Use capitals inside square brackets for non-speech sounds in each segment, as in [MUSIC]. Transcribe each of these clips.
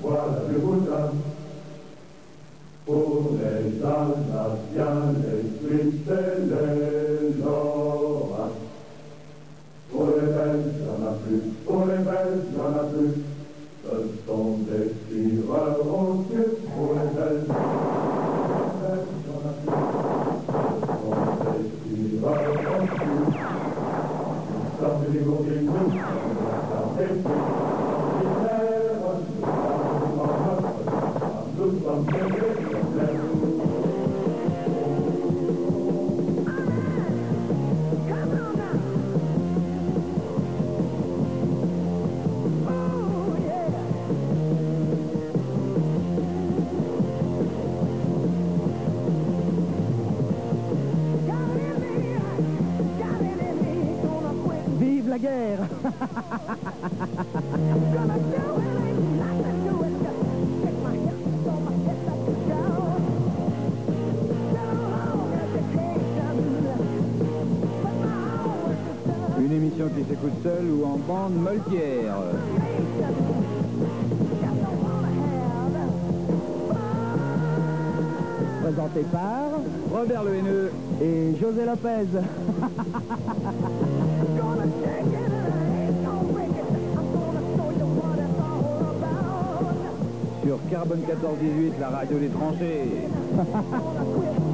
guarda volta con le salda piante e Une émission qui s'écoute seule ou en bande moltière. Présenté par Robert Le Haineux. et José Lopez. [LAUGHS] Carbone 1418, la radio des tranchées. [LAUGHS]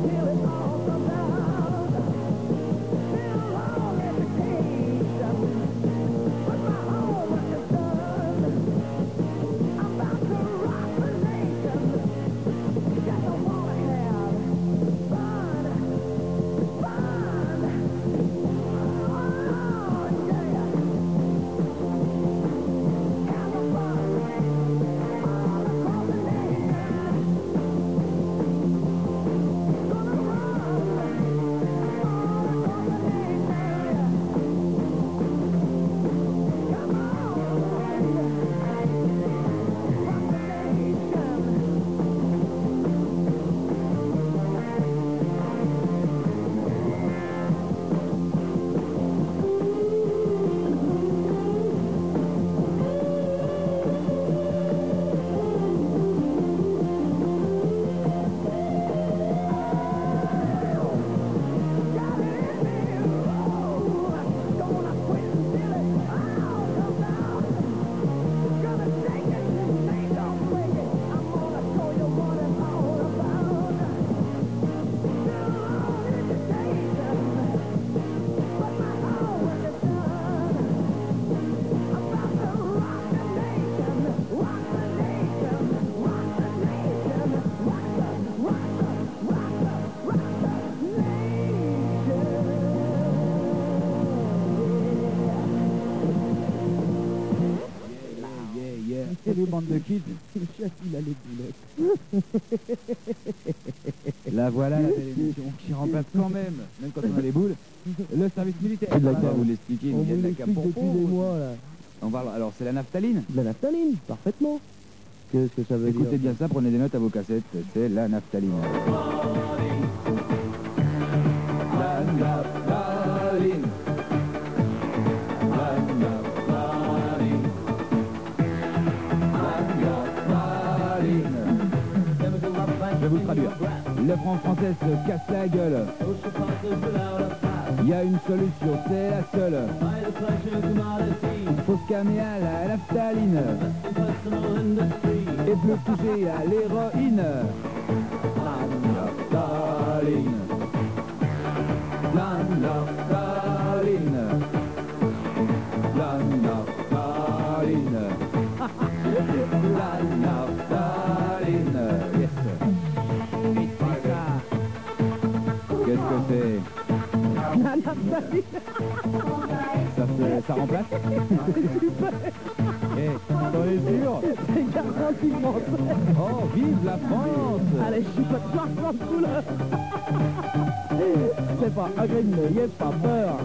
Et les bandes de kids. [LAUGHS] Le chef, il a les boulettes. [LAUGHS] La voilà la belle émission qui remplace quand même, même quand on a les boules, le service militaire. On va vous l'expliquer, On il y a vous de la l'explique cave pour depuis des pauvres. mois, là. On parle, alors c'est la naphtaline. De la naphtaline, parfaitement. Qu'est-ce que ça veut Écoutez dire bien ça, prenez des notes à vos cassettes, c'est la naphtaline. La naphtaline. vous traduire. L'œuvre en française se casse la gueule. Il y a une solution, c'est la seule. Faut se calmer à la naphtaline. Et plus toucher à l'héroïne. Ça, se- ça remplace Super. [LAUGHS] Eh, t'en es sûr C'est garanti français. Oh, vive la France Allez, je suis pas de sans couleur. C'est pas un green, n'ayez pas peur.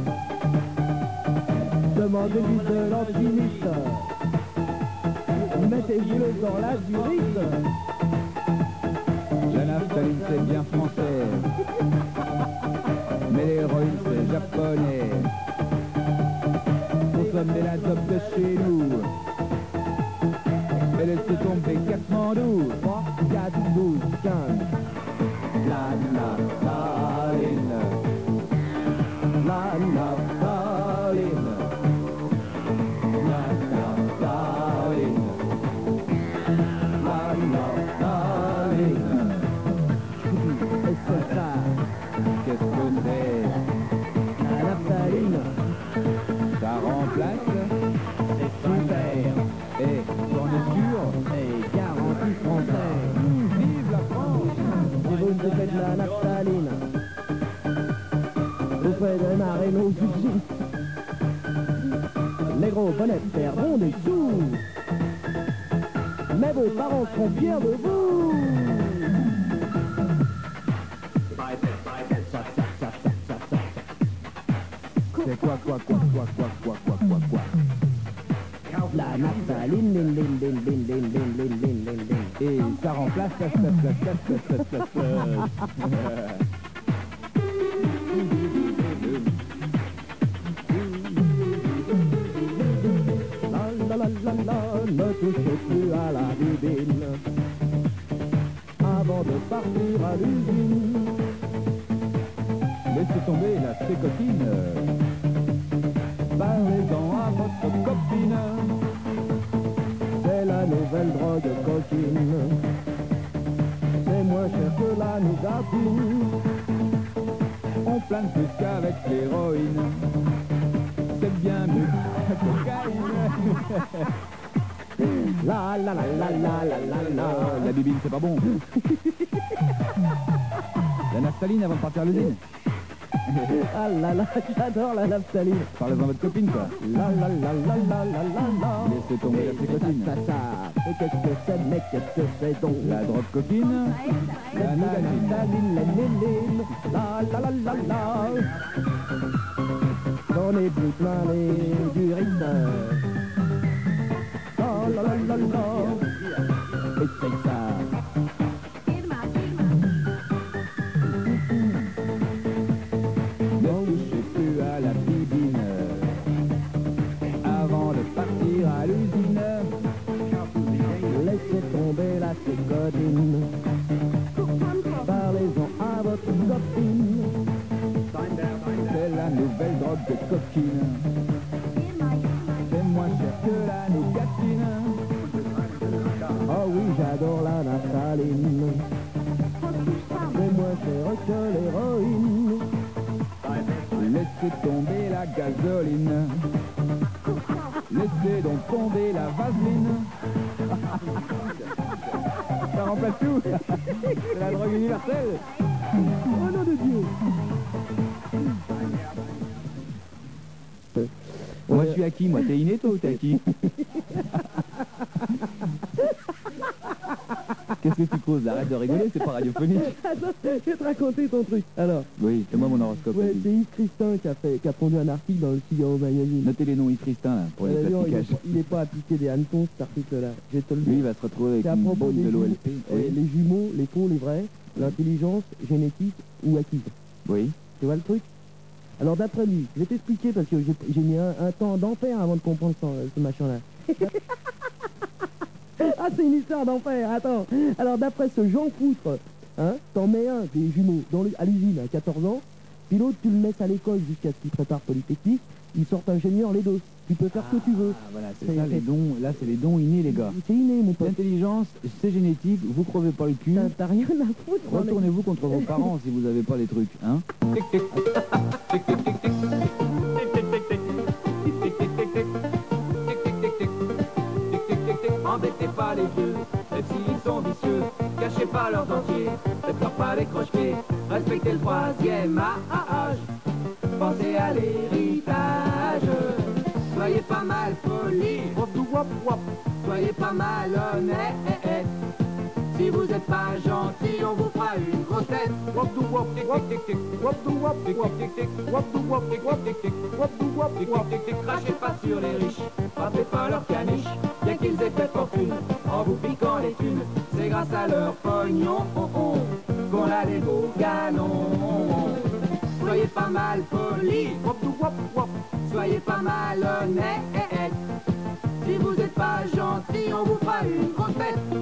Demandez-lui de l'antimite. Mettez-vous-le dans la durite. La naphtaline, c'est bien français. chez nous. Elle laisse tomber 4 en 12, 3, 4, 12, Naphtalina. Bouffée de marino Négro, bonnette, terre, on est sous. Mais vos parents seront fiers de vous. C'est quoi, quoi, quoi, quoi, quoi, quoi la naphtaline, lin, lin, lin, lin, lin, lin, lin, lin, lin, lin. Et ça remplace la la la la la la la la La la la la la, ne touchez plus à la bibine avant de partir à l'usine. Laissez tomber la sécotine. Parlez-en à votre copine. La nouvelle drogue coquine. C'est moins cher que la nougatine. On plane plus qu'avec l'héroïne. C'est bien mieux que la cocaïne. La la la la la la la la. La bibine, c'est pas bon. La naphtaline avant de partir à l'usine. Ah là là, j'adore la naphtaline. Parlez-en à votre copine, quoi. La la la la la la la la. Laissez tomber la sécotine. Ça, ça, ça. Et qu'est-ce que c'est, mais qu'est-ce que c'est donc La drogue copine. La La nougatine. naphtaline, la néline. La la la la la. J'en ai plus plein les durites. La la la la la. Essaye ça. Parlez-en à votre copine. C'est la nouvelle drogue de coquine. C'est moins cher que la nougatine. Oh oui, j'adore la naphtaline. C'est moins cher que l'héroïne. Laissez tomber la gasoline. Laissez donc tomber la vaseline. [LAUGHS] Remplace tout. C'est la drogue universelle. Oh nom de Dieu Moi, je suis à qui, moi T'es inné, toi, ou t'es à qui [LAUGHS] Qu'est-ce que tu causes Arrête de rigoler, c'est pas radiophonique. [LAUGHS] Attends, je vais te raconter ton truc. Alors, Oui, c'est moi mon horoscope. ouais, c'est Yves Christin qui a, fait, qui a pondu un article dans le Figaro Magazine. Notez les noms Yves Christin, là, pour les D'ailleurs, il plasticages. n'est pas appliqué des hannetons, cet article-là. Je vais te le Lui, il va se retrouver avec une bombe de l'OLP. euh, Oui. les jumeaux, les faux, les vrais, l'intelligence génétique ou acquise. oui. Tu vois le truc? Alors d'après lui, je vais t'expliquer parce que j'ai j'ai mis un, un temps d'enfer avant de comprendre ce, ce machin-là. [LAUGHS] ah, c'est une histoire d'enfer, attends. Alors d'après ce Jean Foutre, hein, t'en mets un des jumeaux dans le- à l'usine à 14 ans, puis l'autre tu le laisses à l'école jusqu'à ce qu'il prépare Polytechnique, ils sortent ingénieurs les deux. Tu peux faire ce que tu veux. Ah, voilà, c'est C'est- ça, les dons. Là, c'est les dons innés, les gars. C'est inné, mon pote. L'intelligence, c'est génétique, vous crevez pas le cul. T'as- rien à foutre. Retournez-vous contre vos parents si vous avez pas les trucs, hein [LAUGHS] pas leurs dentiers, ne peur pas les croche-pieds, respectez le troisième âge. pensez à l'héritage. Soyez pas mal poli, soyez pas mal honnête. Si vous êtes pas gentil, on vous fera une grosse tête. Crachez pas sur les riches, frappez pas leur caniche. Bien qu'ils aient fait fortune en vous piquant les thunes, c'est grâce à leur pognon qu'on a les beaux galons. Soyez pas mal poli, soyez pas mal honnête. Si vous êtes pas gentil, on vous fera une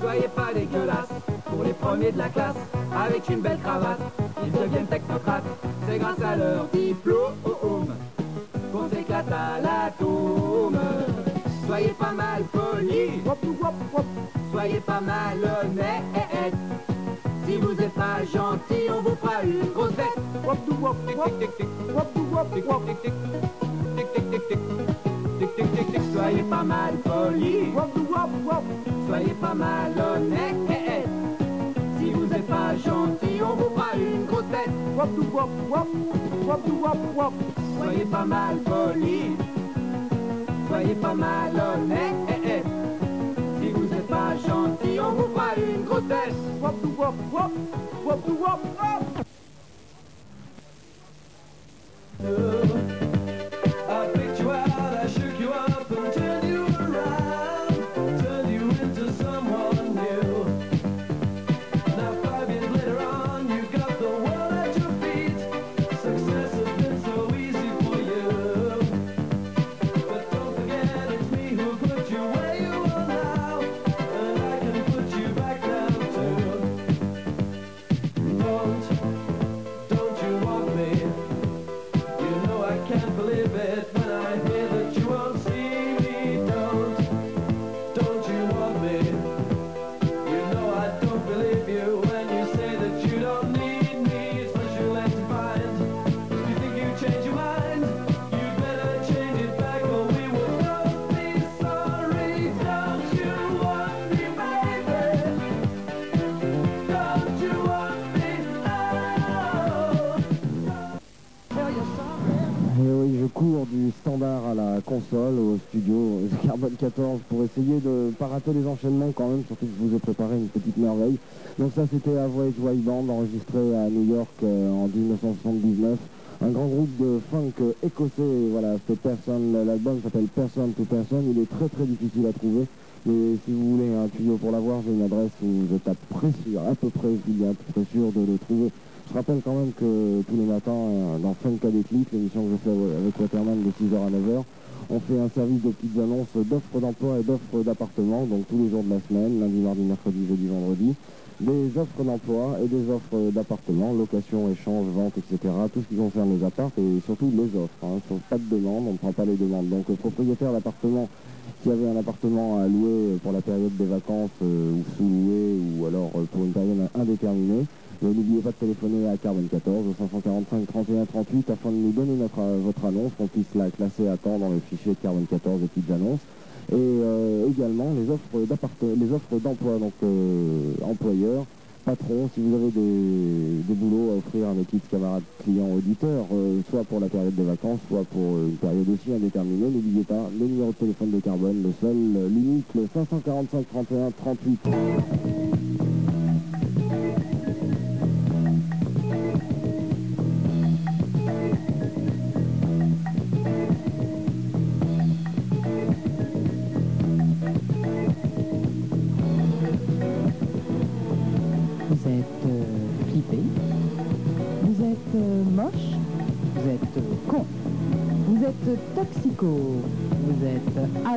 Soyez pas dégueulasse pour les premiers de la classe avec une belle cravate. Ils deviennent technocrates, c'est grâce à leur diplôme qu'on s'éclate à l'atome. Soyez pas mal poli, soyez pas mal honnête. Si vous êtes pas gentil, on vous fera une grosse tête. Soyez pas mal poli, soyez pas mal honnête. Si vous êtes pas gentil, on vous fera une grosse tête. Soyez pas mal poli, soyez pas mal honnête. Si vous êtes pas gentil, on vous fera une grosse tête. I Carbone 14 pour essayer de pas rater les enchaînements quand même, surtout que je vous ai préparé une petite merveille. Donc ça c'était A Voyage Wild Band enregistré à New York euh, en 1979. Un grand groupe de funk écossais, voilà, c'était Person, l'album s'appelle Person to Person, il est très très difficile à trouver. Mais si vous voulez un tuyau pour l'avoir, j'ai une adresse où je tape près sûr, à peu près, je dis bien très sûr de le trouver. Je rappelle quand même que tous les matins, euh, dans Funk à l'émission que je fais avec Waterman de 6h à 9h, on fait un service de petites annonces d'offres d'emploi et d'offres d'appartements, donc tous les jours de la semaine, lundi, mardi, mercredi, jeudi, vendredi, des offres d'emploi et des offres d'appartements, location, échange, vente, etc. Tout ce qui concerne les apparts et surtout les offres. Hein. Sur pas de demande, on ne prend pas les demandes. Donc propriétaire d'appartement qui avait un appartement à louer pour la période des vacances euh, ou sous-loué ou alors euh, pour une période indéterminée, N'oubliez pas de téléphoner à Carbone 14 au 545 31 38 afin de nous donner notre, euh, votre annonce, qu'on puisse la classer à temps dans le fichier de Carbone 14 des petites annonces. Et euh, également les offres d'emploi, donc euh, employeurs, patrons, si vous avez des, des boulots à offrir à nos petites camarades clients auditeurs, euh, soit pour la période des vacances, soit pour euh, une période aussi indéterminée, n'oubliez pas le numéro de téléphone de Carbone, le seul euh, l'unique, le 545 31 38.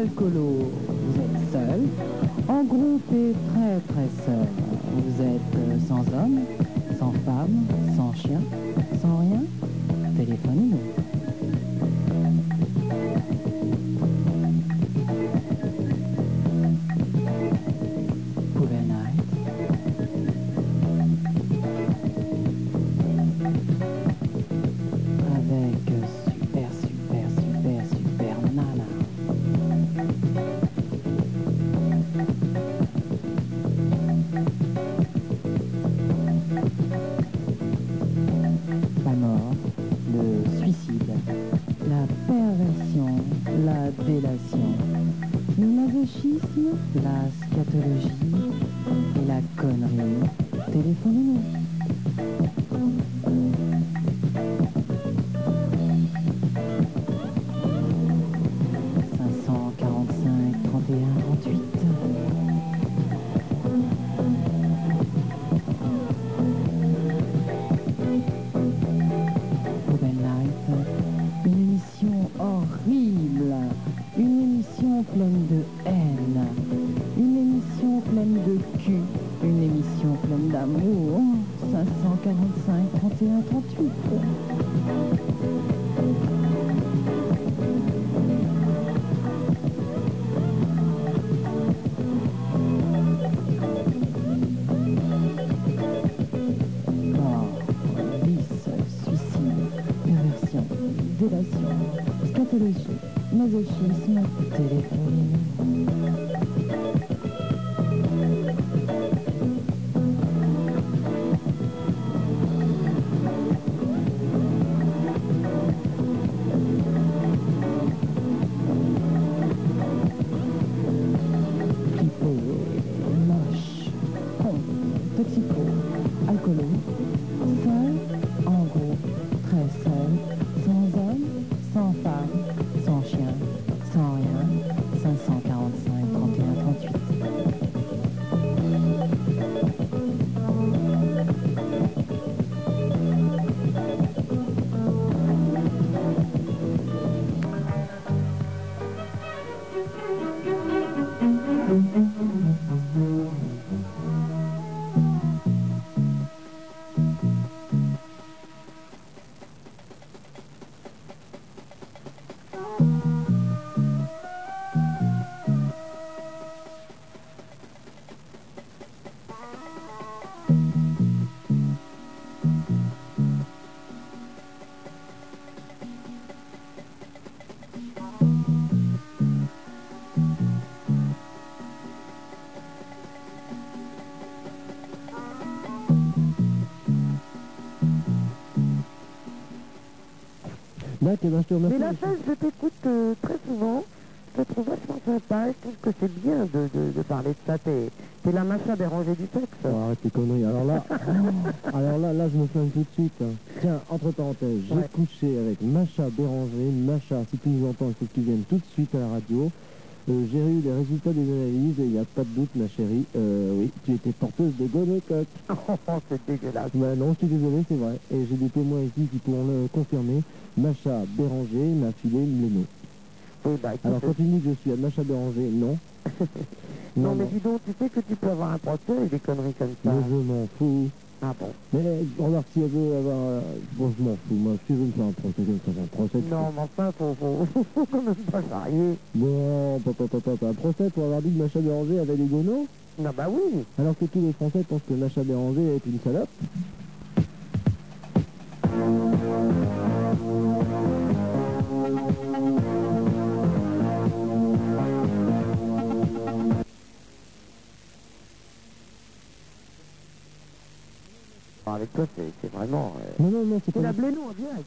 Alcoolo, pleine d'amour. 545 31 38. Dac, eh ben, je te remercie. Mais la chaise, je t'écoute euh, très souvent. Je te trouve vachement sympa je trouve que c'est bien de, de, de parler de ça. T'es la macha dérangée du sexe. Oh, arrête tes conneries. Alors là, [LAUGHS] alors là, là, je me flingue tout de suite. hein. Tiens, entre parenthèses, j'ai Ouais. couché avec Macha Béranger. Macha, si tu nous entends, il faut que tu viennes tout de suite à la radio. Euh, j'ai eu les résultats des analyses et il n'y a pas de doute, ma chérie. Euh, oui, tu étais porteuse de gonocoque. [LAUGHS] Oh, c'est dégueulasse. Bah non, je suis désolé, c'est vrai. Et j'ai des témoins ici qui pourront le confirmer. Macha Béranger m'a filé le nom. Oui, bah, écoute, Alors quand tu me dis que je suis à Macha Béranger, non. [LAUGHS] non, mais dis donc, tu sais que tu peux avoir un procès et des conneries comme ça. Mais je m'en fous. Ah bon Mais remarque, si elle veut avoir... euh, Bon, je m'en fous. Moi, si je veux me faire un procès, je vais me faire un procès. Non, mais enfin, faut, faut, [LAUGHS] faut quand même pas charrier. Bon, papa, papa, un procès pour avoir dit que Macha Béranger avait des gonos Non, bah oui. Alors que tous les Français pensent que Macha Béranger est une salope Avec toi, c'est vraiment... euh, Non, non, non, c'est pas... la blénou en direct.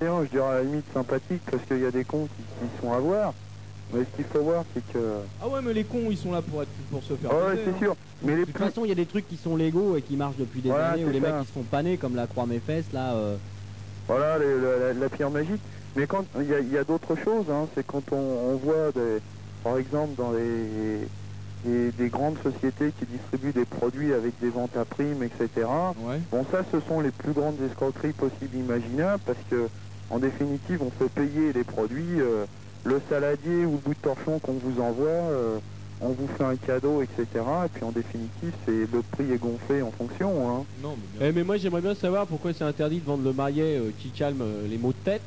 Je dirais à la limite sympathique, parce qu'il y a des cons qui, qui sont à voir. Mais ce qu'il faut voir, c'est que... Ah ouais, mais les cons, ils sont là pour, être, pour se faire. Ah ouais, c'est hein. sûr. Mais les De toute plus... façon, il y a des trucs qui sont légaux et qui marchent depuis des Voilà, années, où les mecs qui se font paner, comme la croix mes fesses, là. euh, Voilà, les- la, la- la pierre magique. Mais quand il y a, d'autres choses, hein, c'est quand on, on voit, des, par exemple, dans les, les- des grandes sociétés qui distribuent des produits avec des ventes à prime, etc. Ouais. Bon, ça, ce sont les plus grandes escroqueries possibles imaginables, parce que, en définitive, on fait payer les produits. euh, le saladier ou le bout de torchon qu'on vous envoie, euh, on vous fait un cadeau, etc. Et puis, en définitive, c'est le prix est gonflé en fonction. Hein. Non, mais Eh, mais moi j'aimerais bien savoir pourquoi c'est interdit de vendre le maillet euh, qui calme euh, les maux de tête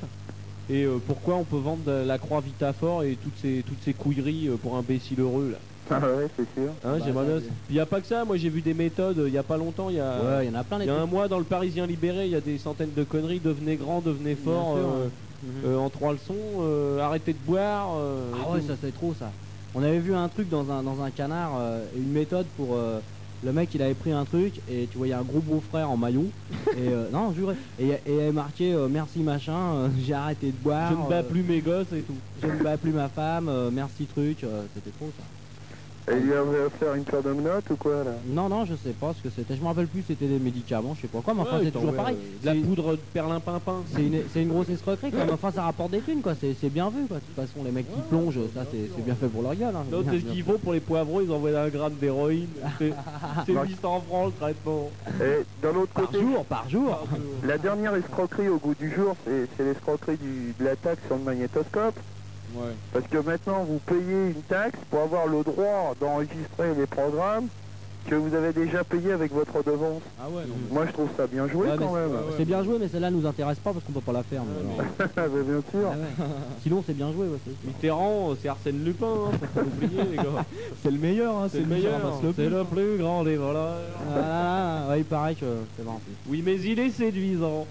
et euh, pourquoi on peut vendre la croix Vitafort et toutes ces toutes ces couilleries euh, pour imbéciles heureux là? Ah ouais, c'est sûr. Hein, Bah, j'aimerais bien. Il y a pas que ça, moi j'ai vu des méthodes euh, il y a pas longtemps, il y a Ouais, il y en a plein il y a un mois dans le Parisien libéré, il y a des centaines de conneries, devenez grand, devenez fort sûr, euh, hein. Mhm. euh, en trois leçons, euh, arrêtez de boire. euh, Ah ouais, tout. ça c'est trop ça. On avait vu un truc dans un, dans un canard, euh, une méthode pour... euh, le mec il avait pris un truc et tu voyais un gros beau-frère en maillot [LAUGHS] et euh, non juré et et il avait marqué euh, merci machin euh, [LAUGHS] j'ai arrêté de boire Je ne bats euh, plus mes gosses et tout. je ne bats plus ma femme euh, merci truc euh, c'était trop ça Et il avait offert une paire de menottes ou quoi, là non non je sais pas ce que c'était je me rappelle plus c'était des médicaments je sais pas quoi mais enfin Ouais, c'est toujours pareil euh, de la C'est- poudre de perlimpinpin. c'est une, c'est une grosse escroquerie quoi. mais enfin ça rapporte des thunes quoi c'est c'est bien vu quoi de toute façon les mecs qui plongent ça c'est c'est bien fait pour leur gueule hein. Bien, c'est ce bien qu'ils font pour les poivrons, ils envoient un gramme d'héroïne. C'est [LAUGHS] c'est 800 francs le traitement. Et d'un autre par côté, jour par jour la dernière escroquerie au goût du jour, c'est c'est l'escroquerie du- de la taxe sur le magnétoscope. Parce que maintenant, vous payez une taxe pour avoir le droit d'enregistrer les programmes que vous avez déjà payés avec votre redevance. Ah ouais, non. mais- Moi, je trouve ça bien joué Ouais, quand même. ouais. C'est bien joué, mais celle-là nous intéresse pas parce qu'on peut pas la faire. alors. [LAUGHS] Ah, bien sûr. Ah ouais. Sinon, c'est bien joué. Mitterrand, c'est Arsène Lupin, hein, faut pas l'oublier les gars. [LAUGHS] C'est le meilleur, hein, C'est le meilleur, c'est le plus grand des voleurs. Ah, ouais, il paraît que c'est marrant. Oui, mais il est séduisant.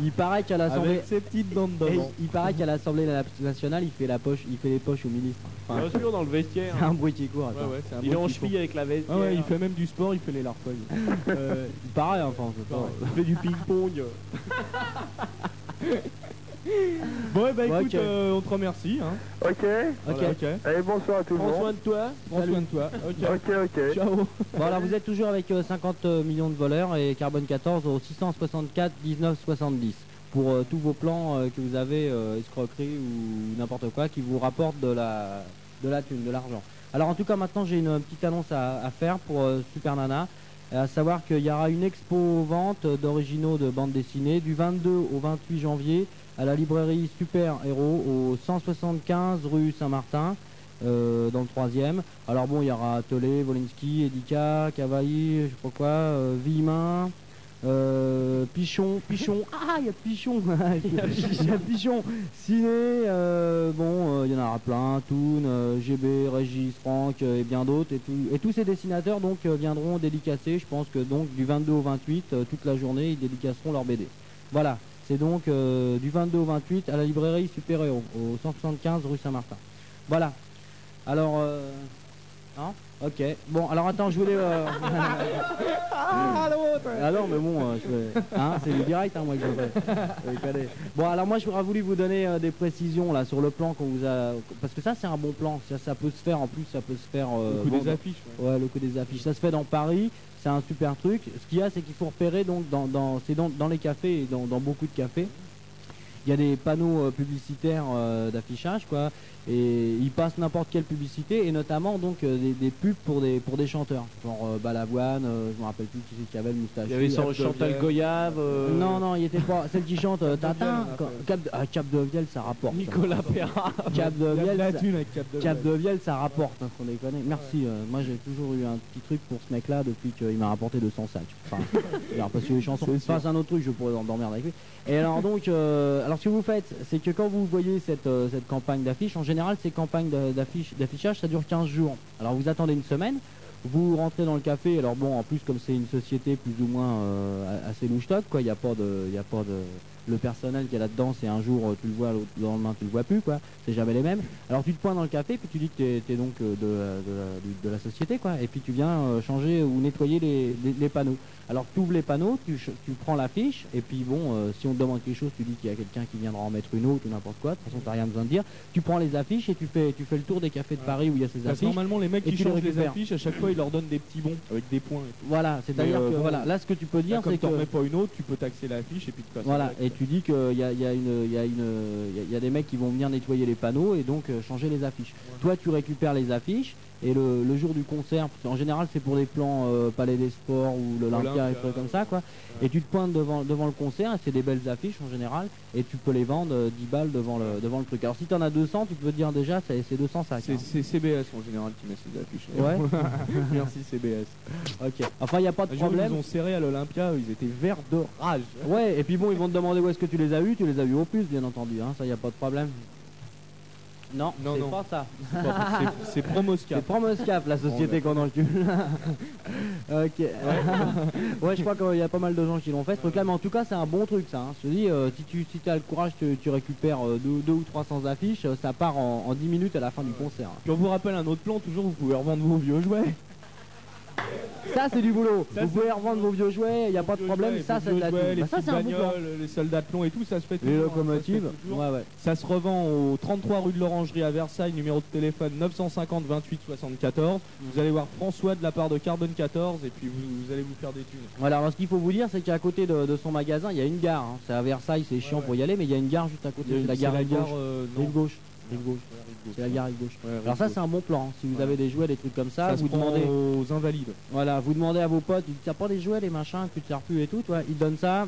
Il paraît qu'à l'Assemblée. Avec ses petites dents de Et devant. il paraît qu'à l'Assemblée nationale, il fait la poche, il fait les poches au ministre. Enfin, Bien sûr, dans le vestiaire. c'est un bruit qui court. Il est en cheville avec la veste. Fait même du sport, il fait les larpeuils. [LAUGHS] Euh, il paraît, enfin, je sais pas. Il fait du ping-pong. [LAUGHS] Bon, bah Ouais, écoute, ok. euh, on te remercie. Hein. Ok. Ok. Voilà, ok. Allez, bonsoir à tout le Prends soin monde. de toi. Prends soin de toi. Ok. Ok, ok. Ciao. Bon, alors vous êtes toujours avec euh, 50 millions de voleurs et Carbone 14 au 664 19 70 pour euh, tous vos plans euh, que vous avez, euh, escroquerie ou n'importe quoi, qui vous rapportent de la, de la thune, de l'argent. Alors en tout cas maintenant j'ai une petite annonce à, à faire pour euh, Super Nana, à savoir qu'il y aura une expo vente d'originaux de bande dessinée du 22 au 28 janvier à la librairie Super Héros au 175 rue Saint-Martin. euh, dans le troisième. Alors bon, il y aura Tolé, Wolinski, Edika, Cavailly, je sais pas quoi, euh, euh, Pichon, Pichon, [LAUGHS] ah il y a Pichon, il y a [LAUGHS] Pichon, Ciné, euh, bon, euh, il y en aura plein, Toon, euh, GB, Régis, Franck euh, et bien d'autres. Et, tout- et tous ces dessinateurs donc viendront dédicacer, je pense que donc du 22 au 28, euh, toute la journée, ils dédicaceront leur BD. Voilà, c'est donc euh, du 22 au 28 à la librairie Super Héros, au 175 rue Saint-Martin. Voilà. Alors, euh... Ok. Bon, alors attends, je voulais... euh, Ah, l'autre ah non, mais bon, euh, je vais- hein, c'est du direct, hein, moi, que je déconnez. Bon, alors moi, j'aurais voulu vous donner euh, des précisions, là, sur le plan qu'on vous a... Parce que ça, c'est un bon plan. Ça, ça peut se faire, en plus, ça peut se faire... euh, Le coup bon, des affiches. ouais. Ouais, le coup des affiches. Ça se fait dans Paris, c'est un super truc. Ce qu'il y a, c'est qu'il faut repérer, donc, dans, dans, c'est dans, dans les cafés et dans, dans beaucoup de cafés. Il y a des panneaux euh, publicitaires euh, d'affichage, quoi, et ils passent n'importe quelle publicité, et notamment donc euh, des, des pubs pour des pour des chanteurs, genre euh, Balavoine, euh, je me rappelle plus qui c'est qui avait le moustache. Il y avait sans Chantal Goyave. euh, Non, non, il était pas. Celle qui chante Cap de Tintin. Cap de, ah, Cap de Vielle, ça rapporte. Nicolas Perra. Cap de ça- avec Cap de Cap Vielle. de Vielle, ça rapporte, hein, qu'on déconne. Merci, moi j'ai toujours eu un petit truc pour ce mec-là depuis qu'il m'a rapporté 200 sacs. Enfin, [LAUGHS] alors, parce que les chansons, c'est un autre truc, je pourrais dormir avec lui. Et alors donc, alors ce que vous faites, c'est que quand vous voyez cette, cette campagne d'affiches, en général ces campagnes d'a- d'affiches- d'affichage, ça dure 15 jours. Alors vous attendez une semaine, vous rentrez dans le café, alors bon, en plus comme c'est une société plus ou moins euh, assez louche-toc, quoi, il n'y a pas de... a pas de le personnel qui est là-dedans, c'est un jour euh, tu le vois, l'autre- le lendemain tu le vois plus, quoi. C'est jamais les mêmes. Alors tu te pointes dans le café, puis tu dis que tu es, donc euh, de, la- société, quoi. Et puis tu viens changer ou nettoyer les panneaux. Alors tu ouvres les panneaux, tu, tu prends l'affiche, et puis bon, euh, si on te demande quelque chose, tu dis qu'il y a quelqu'un qui viendra en mettre une autre ou n'importe quoi. De toute façon, t'as rien besoin de dire. Tu prends les affiches et tu fais, tu fais le tour des cafés de Paris où il y a ces Parce que affiches. normalement, les mecs et qui tu les changent les affiches, à chaque fois, ils leur donnent des petits bons avec des points. et tout. Voilà, c'est-à-dire euh, que bon, voilà, là ce que tu peux dire, Là, comme c'est t'en que remets pas une autre, tu peux taxer l'affiche et puis te passer Voilà, et tu dis qu'il y a, il y a une- il y a une- il y a- y a des mecs qui vont venir nettoyer les panneaux et donc euh, changer les affiches. Toi, tu récupères les affiches et le, le jour du concert, qu'en général, c'est pour des plans euh, Palais des Sports ou l'Olympia et trucs comme ça, quoi. Et tu te pointes devant, devant le concert et c'est des belles affiches en général et tu peux les vendre euh, 10 balles devant le, devant le truc. Alors si tu en as 200, tu peux te dire déjà, c'est c'est 200 sacs. C'est hein. c'est CBS en général qui met ces affiches. Ouais. [LAUGHS] Merci CBS. Ok. Enfin, il n'y a pas de problème. Ils ont serré à l'Olympia, ils étaient verts de rage. Ouais, et puis bon, ils vont te demander où est-ce que tu les as eu, tu les as eu au plus, bien entendu, hein, ça y a pas de problème. Non, Non, c'est pas ça. C'est Promoscap. C'est Promoscap, la société qu'on encule. [LAUGHS] ok. [LAUGHS] Ouais. je crois qu'il y a pas mal de gens qui l'ont fait ce truc-là, mais en tout cas, c'est un bon truc ça. hein. Je te dis, euh, si tu si as le courage, tu, tu récupères euh, deux, deux ou 300 affiches, euh, ça part en, en 10 minutes à la fin du concert. Puis on vous rappelle un autre plan, toujours vous pouvez revendre vos vieux jouets. Ça, c'est du boulot. Ça, Vous pouvez revendre vos vieux jouets, il n'y a pas de problème. jouets, Ça, c'est de la jouets. Les Bah, ça, bagnoles, les soldats de plomb et tout, ça se fait Les toujours, hein, locomotives. ça se fait toujours. Ouais, ouais. Ça se revend au 33 rue de l'Orangerie à Versailles, numéro de téléphone 950 28 74. Vous allez voir François de la part de Carbone 14 et puis vous, vous allez vous faire des thunes. Voilà, alors ce qu'il faut vous dire, c'est qu'à côté de, de son magasin, il y a une gare. hein. C'est à Versailles, c'est chiant Ouais, pour y aller, mais il y a une gare juste à côté. Il y a C'est la une- gare c'est rive gauche. euh, non. Rive gauche. Rive gauche. C'est la gare rive gauche. Ouais, rive Alors ça, c'est un bon plan. hein. Si vous avez des jouets, des trucs comme ça, vous demandez. aux invalides. Voilà, vous demandez à vos potes, t'as pas des jouets, des machins, que tu sers plus et tout, toi, ils donnent ça.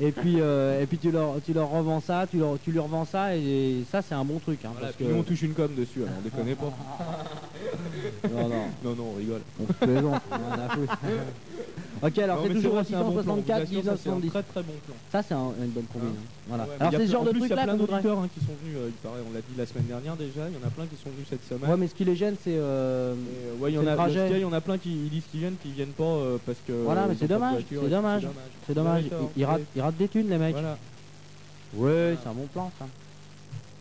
Et puis, euh, et puis tu leur, tu leur revends ça, tu leur, tu lui revends ça, et ça c'est un bon truc. Hein, Voilà, parce que... nous on touche une com dessus, alors on déconne pas. [LAUGHS] Non, non, Non, non, on rigole. on se plaisante, on en a. [LAUGHS] Ok, alors c'est toujours au c'est un bon plan. 664, Je vous assure, ça, c'est un 1970. Très très bon plan. Ça c'est un- une bonne combine. hein. Voilà. Ouais, mais alors il y a c'est ce plein- genre en de plus, truc Il y a plein qu'on voudrait. d'auditeurs hein, qui sont venus, euh, il paraît, on l'a dit la semaine dernière déjà, il y en a plein qui sont venus cette semaine. Ouais, mais ce qui les gêne, c'est. euh, Et, euh, ouais, il y en c'est a, le y a, il y en a plein qui ils disent qu'ils viennent, qui viennent pas euh, parce que. Voilà, mais c'est dommage, c'est dommage. C'est dommage, D'accord, ils, ils ratent, ouais. ils ratent des thunes les mecs. Voilà. Ouais, c'est un bon plan ça.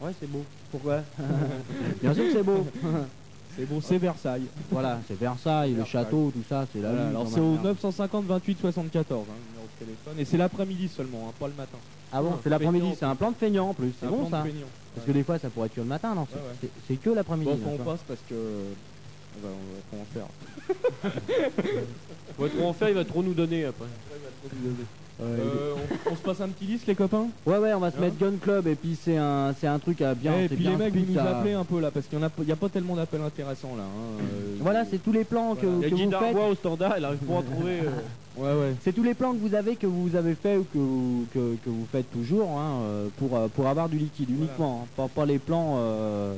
Ouais, c'est beau. Pourquoi [LAUGHS] [LAUGHS] Bien sûr que c'est beau. [LAUGHS] C'est bon, c'est Versailles. voilà, c'est Versailles, le château, tout ça, c'est Voilà, vie, alors c'est au merde. 950 28 74, hein, le numéro de téléphone. Et c'est l'après-midi seulement, hein, pas le matin. Ah bon, c'est l'après-midi, c'est un plan de feignant en plus, c'est un bon plan ça. de feignant. Parce que des fois ça pourrait être que le matin, non, c'est- que l'après-midi. Bon, là, on passe parce que. On va, on va comment faire Ouais, trop en faire, [LAUGHS] il va trop nous donner après. Euh, on, on se passe un petit liste, les copains Ouais, ouais, on va se Hein mettre Gun Club et puis c'est un, c'est un truc à bien. Et c'est puis bien les mecs, vous nous appelez un peu là, parce qu'il n'y a, il y a pas tellement d'appels intéressants là. hein, euh, [LAUGHS] Voilà, c'est tous les plans que, vous faites. Au standard, il arrive pas à trouver. euh, [LAUGHS] Ouais, ouais. C'est tous les plans que vous avez, que vous avez fait ou que vous, que, que vous faites toujours hein, euh, pour, euh, pour avoir du liquide Voilà. uniquement. hein. Pas, pas les plans euh,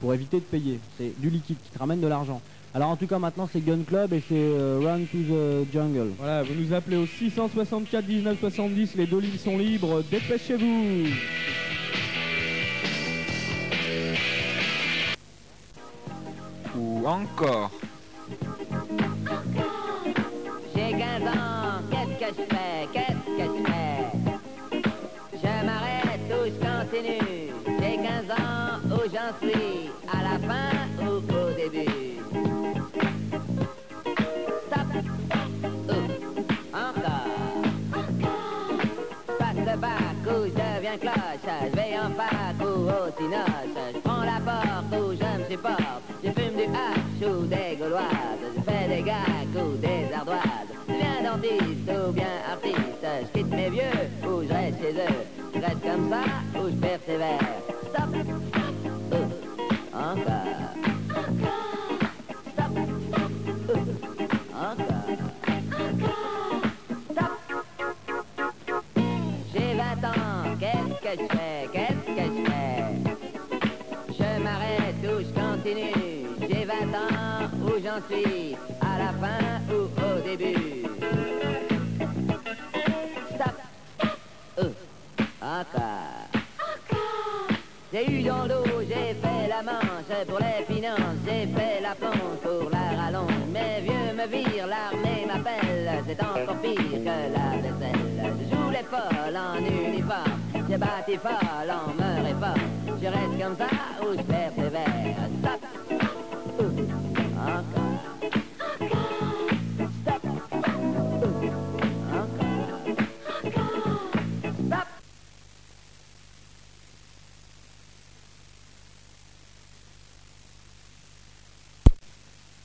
pour éviter de payer. C'est du liquide qui te ramène de l'argent. Alors en tout cas maintenant c'est Gun Club et c'est euh, Run to the Jungle. Voilà, vous nous appelez au 664 19 70, les deux lignes sont libres, dépêchez-vous. Ou encore. J'ai 15 ans, qu'est-ce que je fais? Qu'est-ce que je fais? Je m'arrête ou je continue. J'ai 15 ans, où j'en suis? À la fin des gauloises Je fais des gags ou des ardoises. Je deviens dentiste ou bien artiste. Je quitte mes vieux ou je reste chez eux. Je reste comme ça ou je persévère. Stop suis À la fin ou au début Stop Ou, Encore j'ai eu dans l'eau, j'ai fait la manche pour les finances, j'ai fait la planche pour la rallonge. Mes vieux me virent, l'armée m'appelle, c'est encore pire que la vaisselle. Je joue les folles en uniforme, j'ai bâti folle en me réforme. Je reste comme ça ou je persévère.